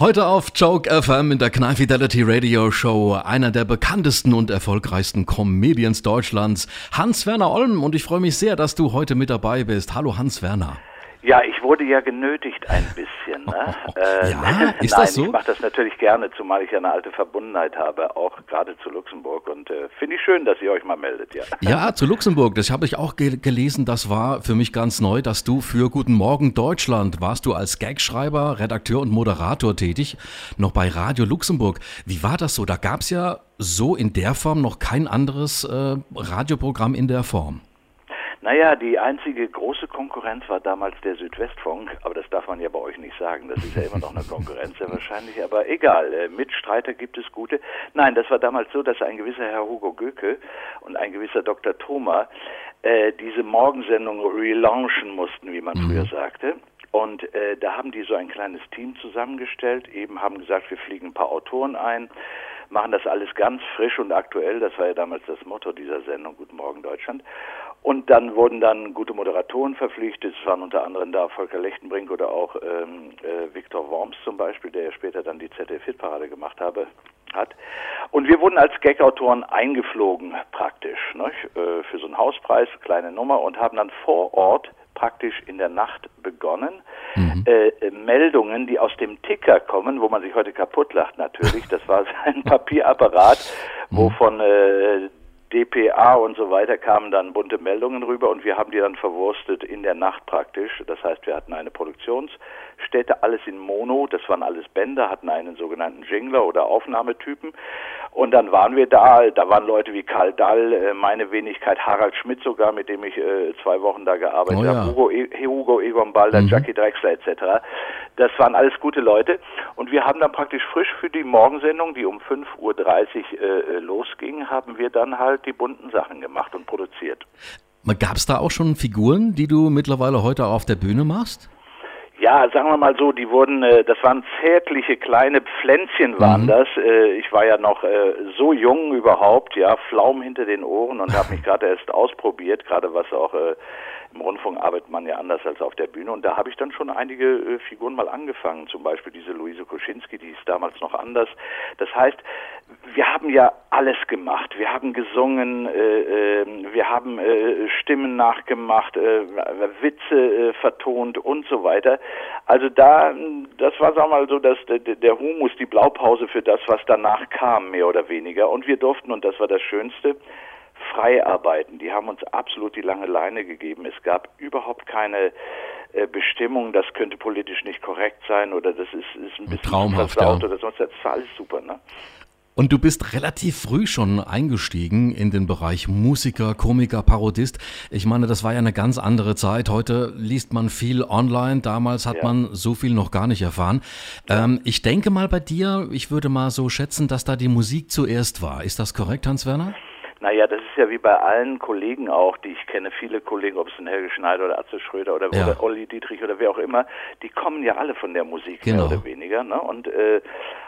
Heute auf Joke FM in der Knall Fidelity Radio Show einer der bekanntesten und erfolgreichsten Comedians Deutschlands, Hans-Werner Olm. Und ich freue mich sehr, dass du heute mit dabei bist. Hallo Hans-Werner. Ja, ich wurde ja genötigt ein bisschen. Ne? Äh, ja, ist nein, das so? ich mache das natürlich gerne, zumal ich ja eine alte Verbundenheit habe, auch gerade zu Luxemburg. Und äh, finde ich schön, dass ihr euch mal meldet, ja. Ja, zu Luxemburg. Das habe ich auch ge gelesen. Das war für mich ganz neu, dass du für Guten Morgen Deutschland warst du als Gagschreiber, Redakteur und Moderator tätig, noch bei Radio Luxemburg. Wie war das so? Da gab es ja so in der Form noch kein anderes äh, Radioprogramm in der Form. Naja, die einzige große Konkurrenz war damals der Südwestfunk, aber das darf man ja bei euch nicht sagen. Das ist ja immer noch eine Konkurrenz, ja wahrscheinlich. Aber egal, äh, Mitstreiter gibt es gute. Nein, das war damals so, dass ein gewisser Herr Hugo Göke und ein gewisser Dr. Thoma äh, diese Morgensendung relaunchen mussten, wie man mhm. früher sagte. Und äh, da haben die so ein kleines Team zusammengestellt, eben haben gesagt, wir fliegen ein paar Autoren ein, machen das alles ganz frisch und aktuell. Das war ja damals das Motto dieser Sendung, Guten Morgen Deutschland. Und dann wurden dann gute Moderatoren verpflichtet. Es waren unter anderem da Volker Lechtenbrink oder auch ähm, äh, Viktor Worms zum Beispiel, der ja später dann die ZDF-Hitparade gemacht habe, hat. Und wir wurden als Gag-Autoren eingeflogen praktisch ne, für so einen Hauspreis, kleine Nummer, und haben dann vor Ort praktisch in der Nacht begonnen. Mhm. Äh, Meldungen, die aus dem Ticker kommen, wo man sich heute kaputt lacht natürlich. Das war ein Papierapparat, wo mhm. äh, DPA und so weiter kamen dann bunte Meldungen rüber und wir haben die dann verwurstet in der Nacht praktisch. Das heißt, wir hatten eine Produktionsstätte, alles in Mono, das waren alles Bänder, hatten einen sogenannten Jingler oder Aufnahmetypen. Und dann waren wir da, da waren Leute wie Karl Dall, äh, meine Wenigkeit, Harald Schmidt sogar, mit dem ich äh, zwei Wochen da gearbeitet oh, ja. habe, Hugo, e Hugo Egon Balder, mhm. Jackie Drexler etc. Das waren alles gute Leute. Und wir haben dann praktisch frisch für die Morgensendung, die um 5.30 Uhr äh, losging, haben wir dann halt halt die bunten Sachen gemacht und produziert. Gab es da auch schon Figuren, die du mittlerweile heute auf der Bühne machst? Ja, sagen wir mal so, die wurden, äh, das waren zärtliche kleine Pflänzchen waren mhm. das. Äh, ich war ja noch äh, so jung überhaupt, ja, Flaum hinter den Ohren und habe mich gerade erst ausprobiert, gerade was auch im Rundfunk arbeitet man ja anders als auf der Bühne und da habe ich dann schon einige äh, Figuren mal angefangen, zum Beispiel diese Luise Koschinski, die ist damals noch anders. Das heißt, wir haben ja alles gemacht. Wir haben gesungen, äh, äh, wir haben äh, Stimmen nachgemacht, äh, Witze äh, vertont und so weiter. Also da, das war sagen wir mal so, dass der, der Humus, die Blaupause für das, was danach kam, mehr oder weniger. Und wir durften, und das war das Schönste, frei arbeiten. Die haben uns absolut die lange Leine gegeben. Es gab überhaupt keine äh, Bestimmung, das könnte politisch nicht korrekt sein oder das ist, ist ein bisschen traumhaft ja. oder sonst. Das war alles super, ne? Und du bist relativ früh schon eingestiegen in den Bereich Musiker, Komiker, Parodist. Ich meine, das war ja eine ganz andere Zeit. Heute liest man viel online. Damals hat ja. man so viel noch gar nicht erfahren. Ja. Ähm, ich denke mal bei dir, ich würde mal so schätzen, dass da die Musik zuerst war. Ist das korrekt, Hans-Werner? Naja, das ist ja wie bei allen Kollegen auch, die ich kenne, viele Kollegen, ob es ein Helge Schneider oder Atze Schröder oder, ja. oder Olli Dietrich oder wer auch immer, die kommen ja alle von der Musik, genau. mehr oder weniger. Ne? Und äh,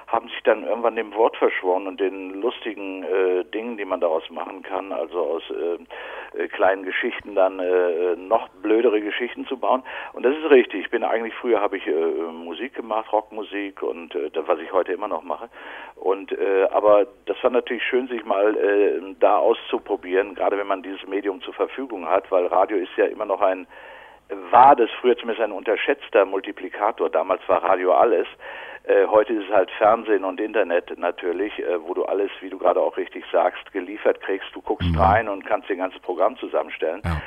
haben sich dann irgendwann dem Wort verschworen und den lustigen äh, Dingen, die man daraus machen kann, also aus äh, äh, kleinen Geschichten dann äh, noch blödere Geschichten zu bauen. Und das ist richtig. Ich bin eigentlich früher habe ich äh, Musik gemacht, Rockmusik und äh, was ich heute immer noch mache. Und äh, aber das war natürlich schön, sich mal äh, da auszuprobieren, gerade wenn man dieses Medium zur Verfügung hat, weil Radio ist ja immer noch ein war das früher zumindest ein unterschätzter Multiplikator. Damals war Radio alles. Äh, heute ist es halt Fernsehen und Internet natürlich, äh, wo du alles, wie du gerade auch richtig sagst, geliefert kriegst. Du guckst mhm. rein und kannst dir ein ganzes Programm zusammenstellen. Ja.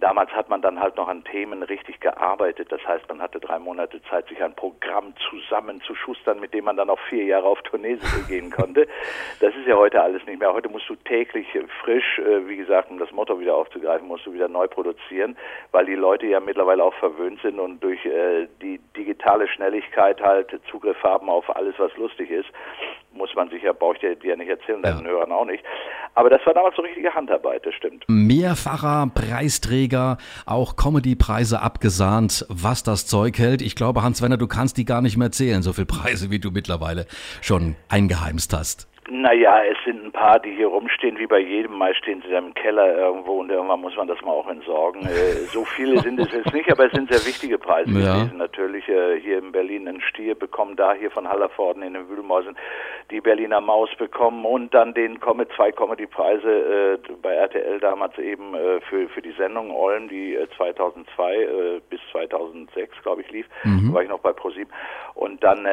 Damals hat man dann halt noch an Themen richtig gearbeitet. Das heißt, man hatte drei Monate Zeit, sich ein Programm zusammenzuschustern, mit dem man dann auch vier Jahre auf Tournee gehen konnte. Das ist ja heute alles nicht mehr. Heute musst du täglich frisch, äh, wie gesagt, um das Motto wieder aufzugreifen, musst du wieder neu produzieren, weil die Leute ja mittlerweile auch verwöhnt sind und durch äh, die digitale Schnelligkeit halt Zugriff haben auf alles, was lustig ist muss man sich ja, brauche ich dir, dir nicht erzählen, deinen ja. Hörern auch nicht. Aber das war damals so richtige Handarbeit, das stimmt. Mehrfacher Preisträger, auch Comedy-Preise abgesahnt, was das Zeug hält. Ich glaube, Hans-Werner, du kannst die gar nicht mehr zählen, so viele Preise, wie du mittlerweile schon eingeheimst hast. Naja, es sind ein paar, die hier rumstehen, wie bei jedem. Meist stehen sie dann im Keller irgendwo und irgendwann muss man das mal auch entsorgen. Äh, so viele sind es jetzt nicht, aber es sind sehr wichtige Preise ja. gewesen. Natürlich äh, hier in Berlin ein Stier bekommen, da hier von Hallervorden in den Wühlmäusen die Berliner Maus bekommen und dann den Komme, zwei Comedy-Preise äh, bei RTL damals eben für, für die Sendung Olm, die 2002 äh, bis 2006, glaube ich, lief. Mhm. Da war ich noch bei ProSieben. Und dann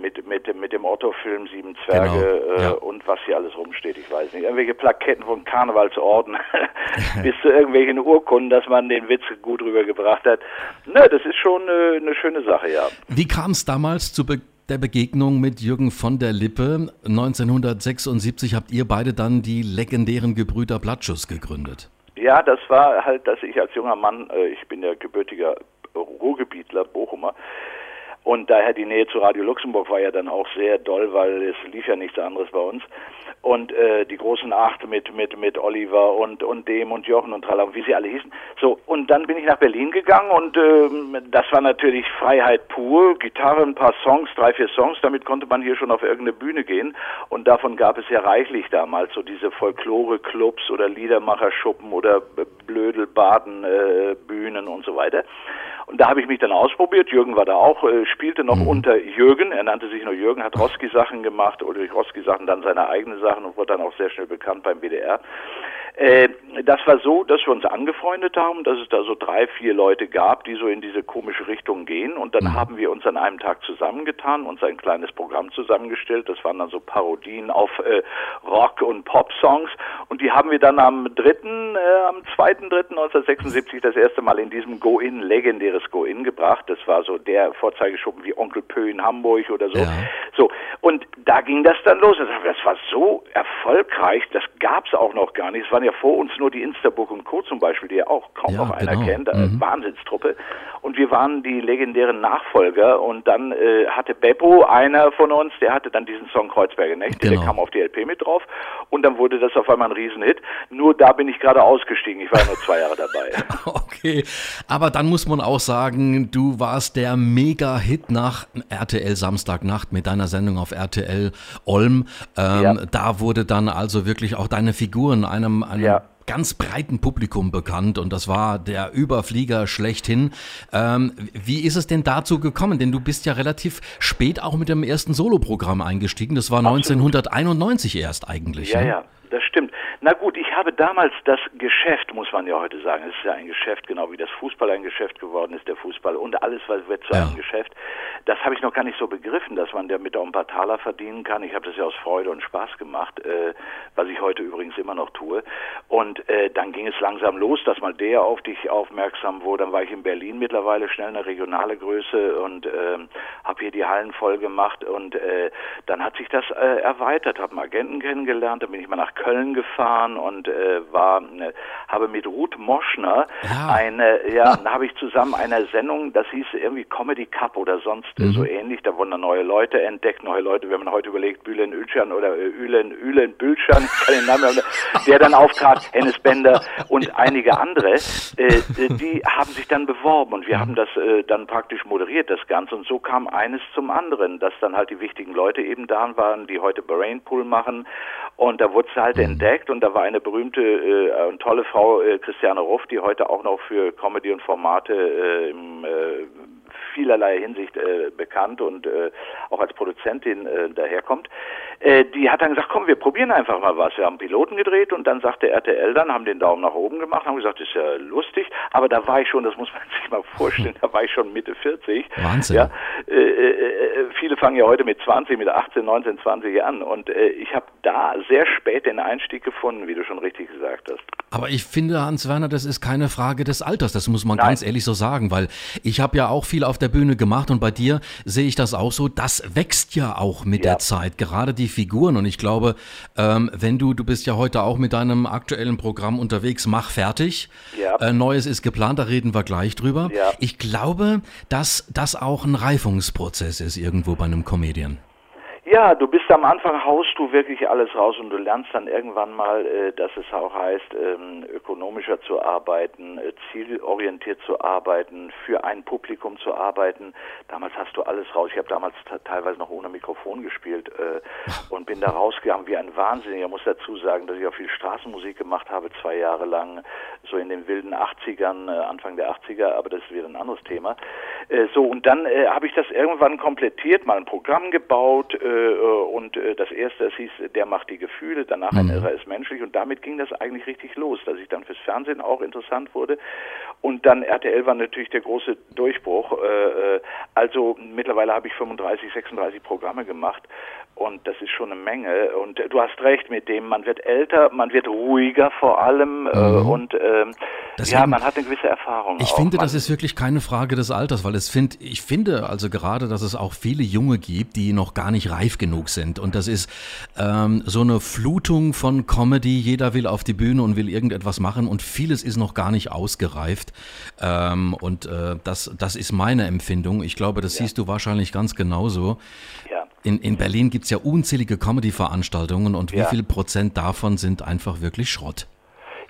mit, mit, mit dem Otto-Film Sieben Zwerge genau. Äh, ja. und was hier alles rumsteht, ich weiß nicht. Irgendwelche Plaketten von Karnevalsorden bis zu irgendwelchen Urkunden, dass man den Witz gut rübergebracht hat. Ne, das ist schon äh, eine schöne Sache, ja. Wie kam es damals zu Be der Begegnung mit Jürgen von der Lippe? 1976 habt ihr beide dann die legendären Gebrüder Blattschuss gegründet. Ja, das war halt, dass ich als junger Mann, äh, ich bin ja gebürtiger Ruhrgebietler, Bochumer, und daher die Nähe zu Radio Luxemburg war ja dann auch sehr doll, weil es lief ja nichts anderes bei uns. Und äh, die großen Acht mit mit mit Oliver und und dem und Jochen und Tralla, wie sie alle hießen. So und dann bin ich nach Berlin gegangen und ähm, das war natürlich Freiheit pur. Gitarre, ein paar Songs, drei vier Songs. Damit konnte man hier schon auf irgendeine Bühne gehen und davon gab es ja reichlich damals so diese Folklore-Clubs oder Liedermacherschuppen oder Blödelbaden äh, und so weiter. Und da habe ich mich dann ausprobiert. Jürgen war da auch, äh, spielte noch mhm. unter Jürgen. Er nannte sich nur Jürgen, hat Roski-Sachen gemacht oder durch Roski-Sachen dann seine eigenen Sachen und wurde dann auch sehr schnell bekannt beim WDR. Äh, das war so, dass wir uns angefreundet haben, dass es da so drei, vier Leute gab, die so in diese komische Richtung gehen. Und dann mhm. haben wir uns an einem Tag zusammengetan, uns ein kleines Programm zusammengestellt. Das waren dann so Parodien auf äh, Rock- und Pop-Songs. Und die haben wir dann am dritten, äh, am zweiten, dritten 1976 das erste Mal in diesem Go-In, legendäres Go-In gebracht. Das war so der Vorzeigeschuppen wie Onkel Pö in Hamburg oder so. Ja. So. Und da ging das dann los. Das war so erfolgreich, das gab es auch noch gar nicht. Es war waren ja vor uns nur die Instaburg und Co. zum Beispiel, die ja auch kaum ja, noch einer genau. kennt, mhm. Wahnsinnstruppe. Und wir waren die legendären Nachfolger und dann äh, hatte Beppo, einer von uns, der hatte dann diesen Song Kreuzberger Nächte, genau. der kam auf die LP mit drauf und dann wurde das auf einmal ein Riesenhit. Nur da bin ich gerade ausgestiegen, ich war nur zwei Jahre dabei. okay, aber dann muss man auch sagen, du warst der Mega-Hit nach RTL Samstagnacht mit deiner Sendung auf RTL Olm. Ähm, ja. Da wurde dann also wirklich auch deine Figuren einem einem ja. ganz breiten Publikum bekannt und das war der Überflieger schlechthin. Ähm, wie ist es denn dazu gekommen? Denn du bist ja relativ spät auch mit dem ersten Soloprogramm eingestiegen. Das war Absolut. 1991 erst eigentlich. Ja, ne? ja, das stimmt. Na gut, ich habe damals das Geschäft, muss man ja heute sagen, es ist ja ein Geschäft, genau wie das Fußball ein Geschäft geworden ist, der Fußball und alles was wird zu ja. einem Geschäft. Das habe ich noch gar nicht so begriffen, dass man damit auch ein paar Taler verdienen kann. Ich habe das ja aus Freude und Spaß gemacht, äh, was ich heute übrigens immer noch tue. Und äh, dann ging es langsam los, dass mal der auf dich aufmerksam wurde. Dann war ich in Berlin mittlerweile schnell eine regionale Größe und äh, habe hier die Hallen voll gemacht und äh, dann hat sich das äh, erweitert, habe einen Agenten kennengelernt, dann bin ich mal nach Köln gefahren gefahren und äh, war, äh, habe mit Ruth Moschner ja. eine, ja, da habe ich zusammen eine Sendung, das hieß irgendwie Comedy Cup oder sonst mhm. so ähnlich. Da wurden dann neue Leute entdeckt, neue Leute, wenn man heute überlegt, Bühlen Ülschan oder äh, Ülen, Ülen Bülschan, den Namen, der dann auftrat, Hennes Bender und einige andere, äh, die haben sich dann beworben und wir haben das äh, dann praktisch moderiert, das Ganze. Und so kam eines zum anderen, dass dann halt die wichtigen Leute eben da waren, die heute Brainpool machen. Und da wurde es halt mhm. entdeckt und da war eine berühmte äh, und tolle Frau, äh, Christiane Ruff, die heute auch noch für Comedy und Formate äh, im äh, vielerlei Hinsicht äh, bekannt und äh, auch als Produzentin äh, daherkommt. Äh, die hat dann gesagt, komm, wir probieren einfach mal was. Wir haben Piloten gedreht und dann sagte RTL dann, haben den Daumen nach oben gemacht, haben gesagt, ist ja lustig, aber da war ich schon, das muss man sich mal vorstellen, da war ich schon Mitte 40. Wahnsinn. Ja, äh, äh, viele fangen ja heute mit 20, mit 18, 19, 20 an und äh, ich habe da sehr spät den Einstieg gefunden, wie du schon richtig gesagt hast. Aber ich finde, Hans Werner, das ist keine Frage des Alters, das muss man Nein. ganz ehrlich so sagen, weil ich habe ja auch viel auf der Bühne gemacht und bei dir sehe ich das auch so, das wächst ja auch mit ja. der Zeit, gerade die Figuren und ich glaube, ähm, wenn du, du bist ja heute auch mit deinem aktuellen Programm unterwegs, mach fertig, ja. äh, Neues ist geplant, da reden wir gleich drüber. Ja. Ich glaube, dass das auch ein Reifungsprozess ist irgendwo bei einem Comedian. Ja, du bist am Anfang, haust du wirklich alles raus und du lernst dann irgendwann mal, äh, dass es auch heißt, ähm, ökonomischer zu arbeiten, äh, zielorientiert zu arbeiten, für ein Publikum zu arbeiten. Damals hast du alles raus. Ich habe damals teilweise noch ohne Mikrofon gespielt äh, und bin da rausgegangen wie ein Wahnsinniger. Ich muss dazu sagen, dass ich auch viel Straßenmusik gemacht habe, zwei Jahre lang, so in den wilden 80ern, Anfang der 80er, aber das ist wieder ein anderes Thema. so, und dann habe ich das irgendwann komplettiert, mal ein Programm gebaut, äh, und äh, das erste, es hieß, der macht die Gefühle, danach ein mhm. Irrer ist menschlich und damit ging das eigentlich richtig los, dass ich dann fürs Fernsehen auch interessant wurde und dann RTL war natürlich der große Durchbruch. Äh, also mittlerweile habe ich 35, 36 Programme gemacht und das ist schon eine Menge. Und du hast recht mit dem, man wird älter, man wird ruhiger vor allem mhm. und ähm, Deswegen, ja, man hat eine gewisse Erfahrung. Ich auch. finde, man, das ist wirklich keine Frage des Alters, weil es find, ich finde also gerade, dass es auch viele Junge gibt, die noch gar nicht reif genug sind. Und das ist ähm, so eine Flutung von Comedy. Jeder will auf die Bühne und will irgendetwas machen und vieles ist noch gar nicht ausgereift. Ähm, und äh, das, das ist meine Empfindung. Ich glaube, das ja. siehst du wahrscheinlich ganz genauso. Ja. In, in Berlin gibt es ja unzählige Comedy-Veranstaltungen und wie ja. viel Prozent davon sind einfach wirklich Schrott?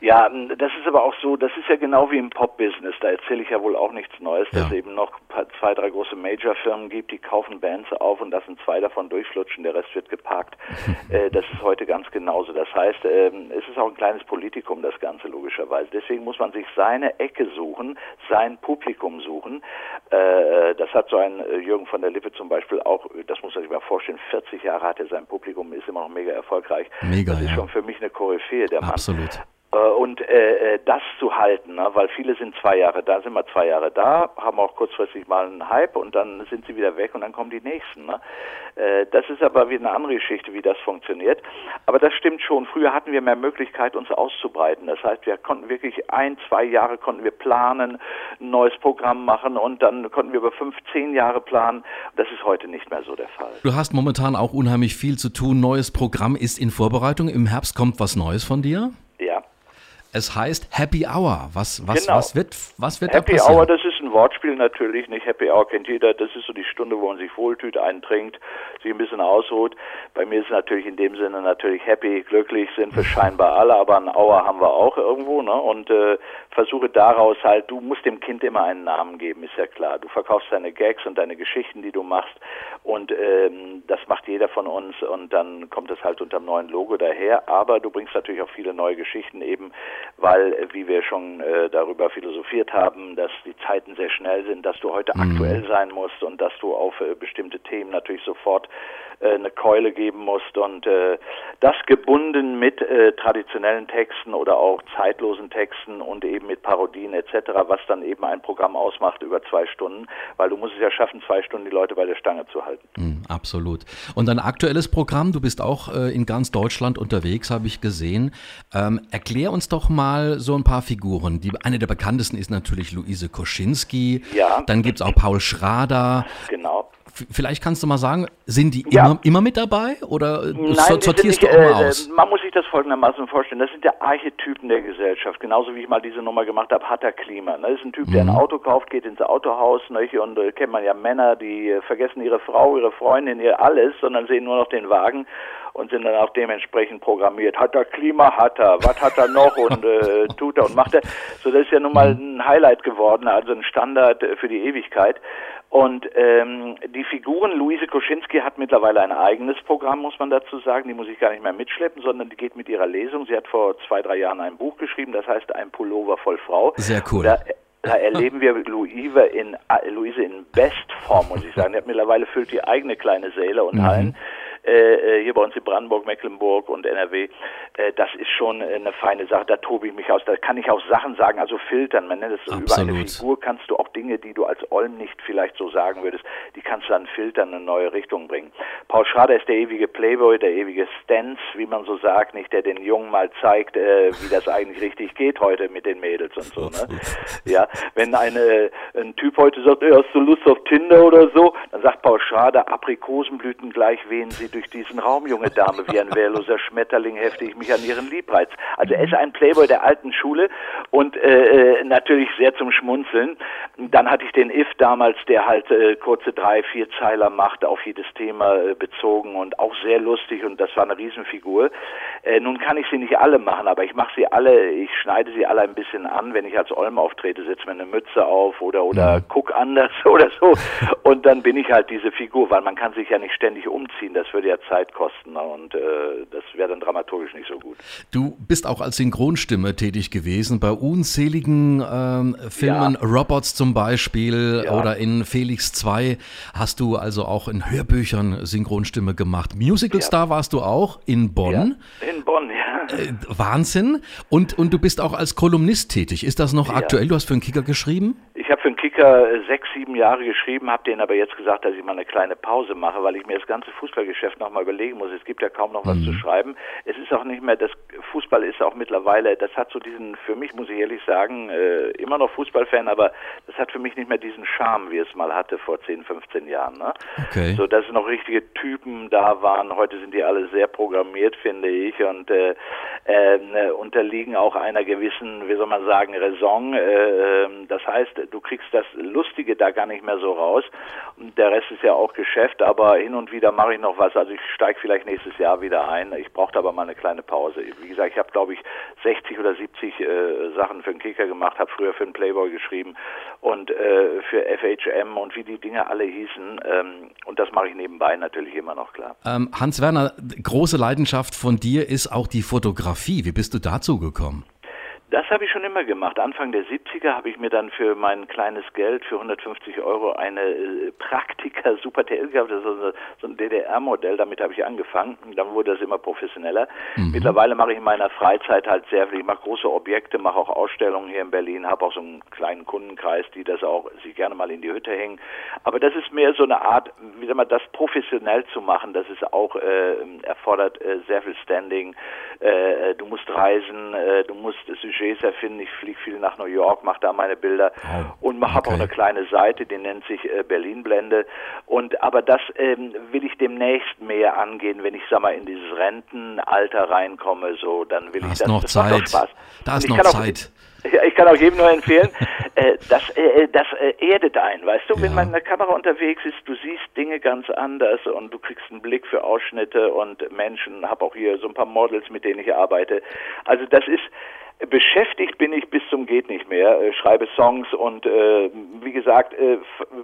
Ja, das ist aber auch so, das ist ja genau wie im Pop-Business, da erzähle ich ja wohl auch nichts Neues, ja. dass es eben noch zwei, drei große Major-Firmen gibt, die kaufen Bands auf und lassen zwei davon durchflutschen, der Rest wird geparkt. äh, das ist heute ganz genauso. Das heißt, ähm, es ist auch ein kleines Politikum, das Ganze logischerweise. Deswegen muss man sich seine Ecke suchen, sein Publikum suchen. Äh, das hat so ein äh, Jürgen von der Lippe zum Beispiel auch, das muss man sich mal vorstellen, 40 Jahre hat er sein Publikum, ist immer noch mega erfolgreich. Mega, das ist ja. schon für mich eine Koryphäe, der Mann. Absolut. Äh, und äh, äh, das zu halten, ne? weil viele sind zwei Jahre da, sind wir zwei Jahre da, haben auch kurzfristig mal einen Hype und dann sind sie wieder weg und dann kommen die nächsten. Ne? Äh, das ist aber wieder eine andere Geschichte, wie das funktioniert. Aber das stimmt schon. Früher hatten wir mehr Möglichkeit, uns auszubreiten. Das heißt, wir konnten wirklich ein, zwei Jahre konnten wir planen, ein neues Programm machen und dann konnten wir über fünf, zehn Jahre planen. Das ist heute nicht mehr so der Fall. Du hast momentan auch unheimlich viel zu tun. Neues Programm ist in Vorbereitung. Im Herbst kommt was Neues von dir? Ja. Es heißt Happy Hour. Was, was, genau. was wird, was wird Happy da passieren? Hour, das ist ein Wortspiel natürlich, nicht? Happy Hour kennt jeder. Das ist so die Stunde, wo man sich wohltut, eintrinkt, sich ein bisschen ausruht. Bei mir ist es natürlich in dem Sinne natürlich happy, glücklich sind wir scheinbar alle, aber ein Hour haben wir auch irgendwo, ne? Und äh, versuche daraus halt, du musst dem Kind immer einen Namen geben, ist ja klar. Du verkaufst deine Gags und deine Geschichten, die du machst und ähm, das macht jeder von uns und dann kommt es halt unter dem neuen Logo daher. Aber du bringst natürlich auch viele neue Geschichten eben weil, wie wir schon äh, darüber philosophiert haben, dass die Zeiten sehr schnell sind, dass du heute mhm. aktuell sein musst und dass du auf äh, bestimmte Themen natürlich sofort eine Keule geben musst und äh, das gebunden mit äh, traditionellen Texten oder auch zeitlosen Texten und eben mit Parodien etc., was dann eben ein Programm ausmacht über zwei Stunden, weil du musst es ja schaffen, zwei Stunden die Leute bei der Stange zu halten. Mm, absolut. Und ein aktuelles Programm, du bist auch äh, in ganz Deutschland unterwegs, habe ich gesehen. Ähm, erklär uns doch mal so ein paar Figuren. Die, eine der bekanntesten ist natürlich Luise Koschinski. Ja. Dann gibt es auch Paul Schrader. Genau. Vielleicht kannst du mal sagen, sind die ja. immer, immer mit dabei oder Nein, sortierst nicht, du auch mal äh, aus? Man muss sich das folgendermaßen vorstellen. Das sind ja Archetypen der Gesellschaft. Genauso wie ich mal diese Nummer gemacht habe, hat er Klima. Ne? Das ist ein Typ, der ein mhm. Auto kauft, geht ins Autohaus ne? und äh, kennt man ja Männer, die äh, vergessen ihre Frau, ihre Freundin, ihr alles, sondern sehen nur noch den Wagen und sind dann auch dementsprechend programmiert. Hat er Klima, hat er, was hat er noch und äh, tut er und macht er. So, das ist ja nun mal mhm. ein Highlight geworden, also ein Standard äh, für die Ewigkeit. Und ähm, die Figuren, Luise Koschinski hat mittlerweile ein eigenes Programm, muss man dazu sagen. Die muss ich gar nicht mehr mitschleppen, sondern die geht mit ihrer Lesung. Sie hat vor zwei, drei Jahren ein Buch geschrieben, das heißt Ein Pullover voll Frau. Sehr cool. Da, da erleben wir Luise in, Luise in Bestform, muss ich sagen. Die hat mittlerweile füllt die eigene kleine Säle und mhm. Hallen. Äh, äh, hier bei uns in Brandenburg, Mecklenburg und NRW, äh, das ist schon eine feine Sache. Da tobe ich mich aus. Da kann ich auch Sachen sagen, also filtern. Man nennt es so über eine Figur kannst du auch Dinge, die du als Olm nicht vielleicht so sagen würdest, die kannst du dann filtern, in eine neue Richtung bringen. Paul Schrader ist der ewige Playboy, der ewige Stance, wie man so sagt, nicht der den Jungen mal zeigt, äh, wie das eigentlich richtig geht heute mit den Mädels und so. Ne? Ja, wenn eine, ein Typ heute sagt, ey, hast du Lust auf Tinder oder so, dann sagt Paul Schrader, Aprikosenblüten gleich wen sie durch diesen Raum, junge Dame, wie ein wehrloser Schmetterling hefte ich mich an ihren Liebreiz. Also er ist ein Playboy der alten Schule und äh, äh, natürlich sehr zum Schmunzeln. Dann hatte ich den If damals, der halt äh, kurze drei, vier Zeiler macht, auf jedes Thema äh, bezogen und auch sehr lustig und das war eine Riesenfigur. Äh, nun kann ich sie nicht alle machen, aber ich mache sie alle, ich schneide sie alle ein bisschen an, wenn ich als Olm auftrete, setze mir eine Mütze auf oder oder mhm. guck anders oder so und dann bin ich halt diese Figur, weil man kann sich ja nicht ständig umziehen, das würde ja Zeit kosten und äh, das wäre dann dramaturgisch nicht so gut. Du bist auch als Synchronstimme tätig gewesen bei unzähligen ähm, Filmen, ja. Robots zum Beispiel ja. oder in Felix 2 hast du also auch in Hörbüchern Synchronstimme gemacht. Musical ja. Star warst du auch in Bonn. In Bonn, ja. Äh, Wahnsinn. Und, und du bist auch als Kolumnist tätig. Ist das noch aktuell? Du hast für einen Kicker geschrieben? Ich habe für einen Kicker äh, sechs, sieben Jahre geschrieben, habe denen aber jetzt gesagt, dass ich mal eine kleine Pause mache, weil ich mir das ganze Fußballgeschäft nochmal überlegen muss. Es gibt ja kaum noch was mhm. zu schreiben. Es ist auch nicht mehr, das Fußball ist auch mittlerweile, das hat so diesen, für mich muss ich ehrlich sagen, äh, immer noch Fußballfan, aber das hat für mich nicht mehr diesen Charme, wie es mal hatte vor 10, 15 Jahren. Ne? Okay. So, dass noch richtige Typen da waren. Heute sind die alle sehr programmiert, finde ich, und äh, äh, unterliegen auch einer gewissen, wie soll man sagen, Raison. Äh, ähm, das heißt, du kriegst das Lustige da gar nicht mehr so raus. Und der Rest ist ja auch Geschäft, aber hin und wieder mache ich noch was. Also ich steige vielleicht nächstes Jahr wieder ein. Ich brauchte aber mal eine kleine Pause. Wie gesagt, ich habe, glaube ich, 60 oder 70 äh, Sachen für den Kicker gemacht, habe früher für den Playboy geschrieben und äh, für FHM und wie die Dinge alle hießen. Ähm, und das mache ich nebenbei natürlich immer noch klar. Ähm, Hans Werner, große Leidenschaft von dir ist auch die Fotografie. Wie bist du dazu gekommen? Das habe ich schon immer gemacht. Anfang der 70er habe ich mir dann für mein kleines Geld, für 150 Euro, eine äh, Praktika Super TL gehabt. Das ist so, ein DDR-Modell. Damit habe ich angefangen. Dann wurde das immer professioneller. Mhm. Mittlerweile mache ich in meiner Freizeit halt sehr viel. Ich mache große Objekte, mache auch Ausstellungen hier in Berlin, habe auch so einen kleinen Kundenkreis, die das auch sich gerne mal in die Hütte hängen. Aber das ist mehr so eine Art, wie soll man das professionell zu machen. Das ist auch äh, erfordert äh, sehr viel Standing. Äh, du musst reisen, äh, du musst Sujet Sujets erfinden. Ich fliege viel nach New York, mache da meine Bilder oh, und okay. habe auch eine kleine Seite, die nennt sich äh, Berlin Blende. Und aber das ähm, will ich demnächst mehr angehen, wenn ich sag mal in dieses Rentenalter reinkomme. So, dann will da ich das. Noch das Zeit. Macht Spaß. Da ist noch Zeit. Ja, ich kann auch jedem nur empfehlen, äh, das, äh, das äh, erdet ein, weißt du, ja. wenn man in der Kamera unterwegs ist, du siehst Dinge ganz anders und du kriegst einen Blick für Ausschnitte und Menschen, habe auch hier so ein paar Models, mit denen ich arbeite. Also das ist, beschäftigt bin ich bis zum geht nicht mehr, äh, schreibe Songs und äh, wie gesagt äh,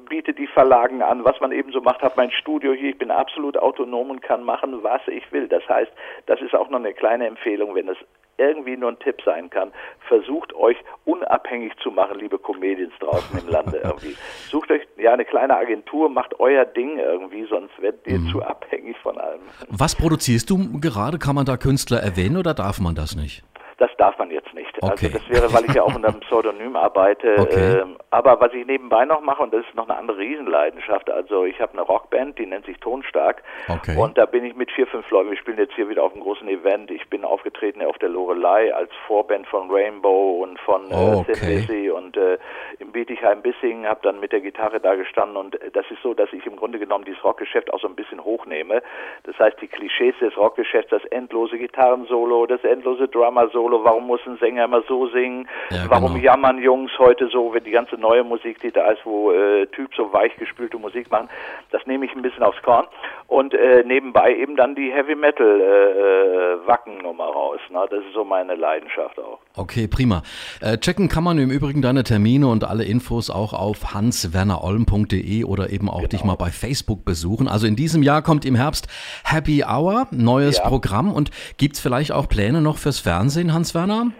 biete die Verlagen an, was man eben so macht, habe mein Studio hier, ich bin absolut autonom und kann machen, was ich will. Das heißt, das ist auch noch eine kleine Empfehlung, wenn es irgendwie nur ein Tipp sein kann. Versucht euch unabhängig zu machen, liebe Comedians draußen im Lande irgendwie. Sucht euch ja eine kleine Agentur, macht euer Ding irgendwie, sonst werdet ihr mhm. zu abhängig von allem. Was produzierst du gerade? Kann man da Künstler erwähnen oder darf man das nicht? Das darf man jetzt nicht. Okay. Also das wäre, weil ich ja auch unter einem Pseudonym arbeite. Okay. Ähm, aber was ich nebenbei noch mache, und das ist noch eine andere Riesenleidenschaft, also ich habe eine Rockband, die nennt sich Tonstark. Okay. Und da bin ich mit vier, fünf Leuten, wir spielen jetzt hier wieder auf einem großen Event. Ich bin aufgetreten auf der Lorelei als Vorband von Rainbow und von äh, oh, okay. und äh, im Bietigheim-Bissingen, habe dann mit der Gitarre da gestanden und das ist so, dass ich im Grunde genommen dieses Rockgeschäft auch so ein bisschen hochnehme. Das heißt, die Klischees des Rockgeschäfts, das endlose Gitarrensolo, das endlose Drummer-Solo, Solo, warum muss ein Sänger immer so singen, ja, warum genau. jammern Jungs heute so, wenn die ganze neue Musik, die da ist, wo äh, Typ so weichgespülte Musik machen, das nehme ich ein bisschen aufs Korn und äh, nebenbei eben dann die Heavy Metal äh, Wackennummer raus. Ne? Das ist so meine Leidenschaft auch. Okay, prima. Äh, checken kann man im Übrigen deine Termine und alle Infos auch auf hanswernerolm.de oder eben auch genau. dich mal bei Facebook besuchen. Also in diesem Jahr kommt im Herbst Happy Hour, neues ja. Programm und gibt es vielleicht auch Pläne noch fürs Fernsehen, Hans-Werner?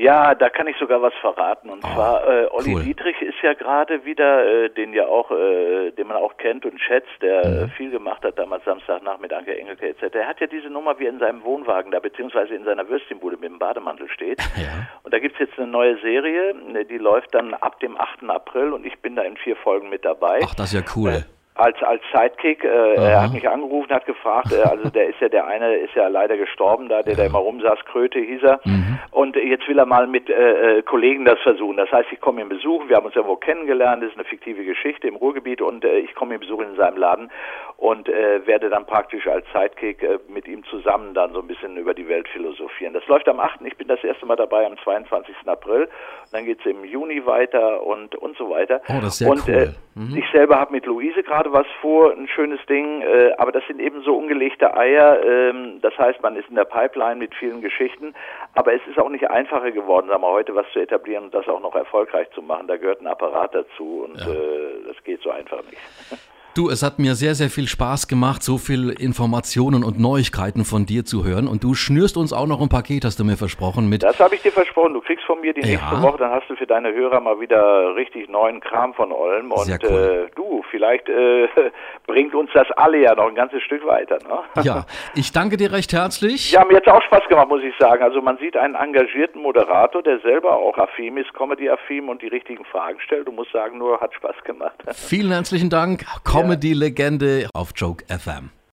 Ja, da kann ich sogar was verraten. Und oh, zwar, äh, Olli cool. Dietrich ist ja gerade wieder, äh, den ja auch, äh, den man auch kennt und schätzt, der mhm. äh, viel gemacht hat damals Samstagnacht mit Anke Engelke etc. Er hat ja diese Nummer, wie er in seinem Wohnwagen da, beziehungsweise in seiner Würstchenbude mit dem Bademantel steht. Ja. Und da gibt's jetzt eine neue Serie, die läuft dann ab dem 8. April und ich bin da in vier Folgen mit dabei. Ach, das ist ja cool. Äh, als als Sidekick. Äh, er hat mich angerufen, hat gefragt, äh, also der ist ja der eine ist ja leider gestorben, da der ja. da immer rumsaß, Kröte hieß er. Mhm. Und jetzt will er mal mit äh, äh, Kollegen das versuchen. Das heißt, ich komme ihn besuchen. Wir haben uns ja wohl kennengelernt. Das ist eine fiktive Geschichte im Ruhrgebiet und äh, ich komme ihn besuchen in seinem Laden und äh, werde dann praktisch als Sidekick äh, mit ihm zusammen dann so ein bisschen über die Welt philosophieren. Das läuft am 8. Ich bin das erste Mal dabei am 22. April. Dann geht es im Juni weiter und und so weiter. Oh, das ist sehr und, cool. Äh, mhm. Ich selber habe mit Luise gerade was vor, ein schönes Ding, äh, aber das sind eben so ungelegte Eier. Ähm, das heißt, man ist in der Pipeline mit vielen Geschichten, aber es ist auch nicht einfacher geworden, sagen wir heute was zu etablieren und das auch noch erfolgreich zu machen. Da gehört ein Apparat dazu und ja. äh, das geht so einfach nicht. Du, es hat mir sehr, sehr viel Spaß gemacht, so viel Informationen und Neuigkeiten von dir zu hören. Und du schnürst uns auch noch ein Paket, hast du mir versprochen. Mit das habe ich dir versprochen. Du kriegst von mir die ja. nächste Woche, dann hast du für deine Hörer mal wieder richtig neuen Kram von Olm. Und cool. äh, du, vielleicht äh, bringt uns das alle ja noch ein ganzes Stück weiter. Ne? Ja, ich danke dir recht herzlich. Ja, mir hat es auch Spaß gemacht, muss ich sagen. Also man sieht einen engagierten Moderator, der selber auch affin ist, Comedy-affin und die richtigen Fragen stellt. Du musst sagen, nur hat Spaß gemacht. Vielen herzlichen Dank. Comedy-Legende auf Joke FM.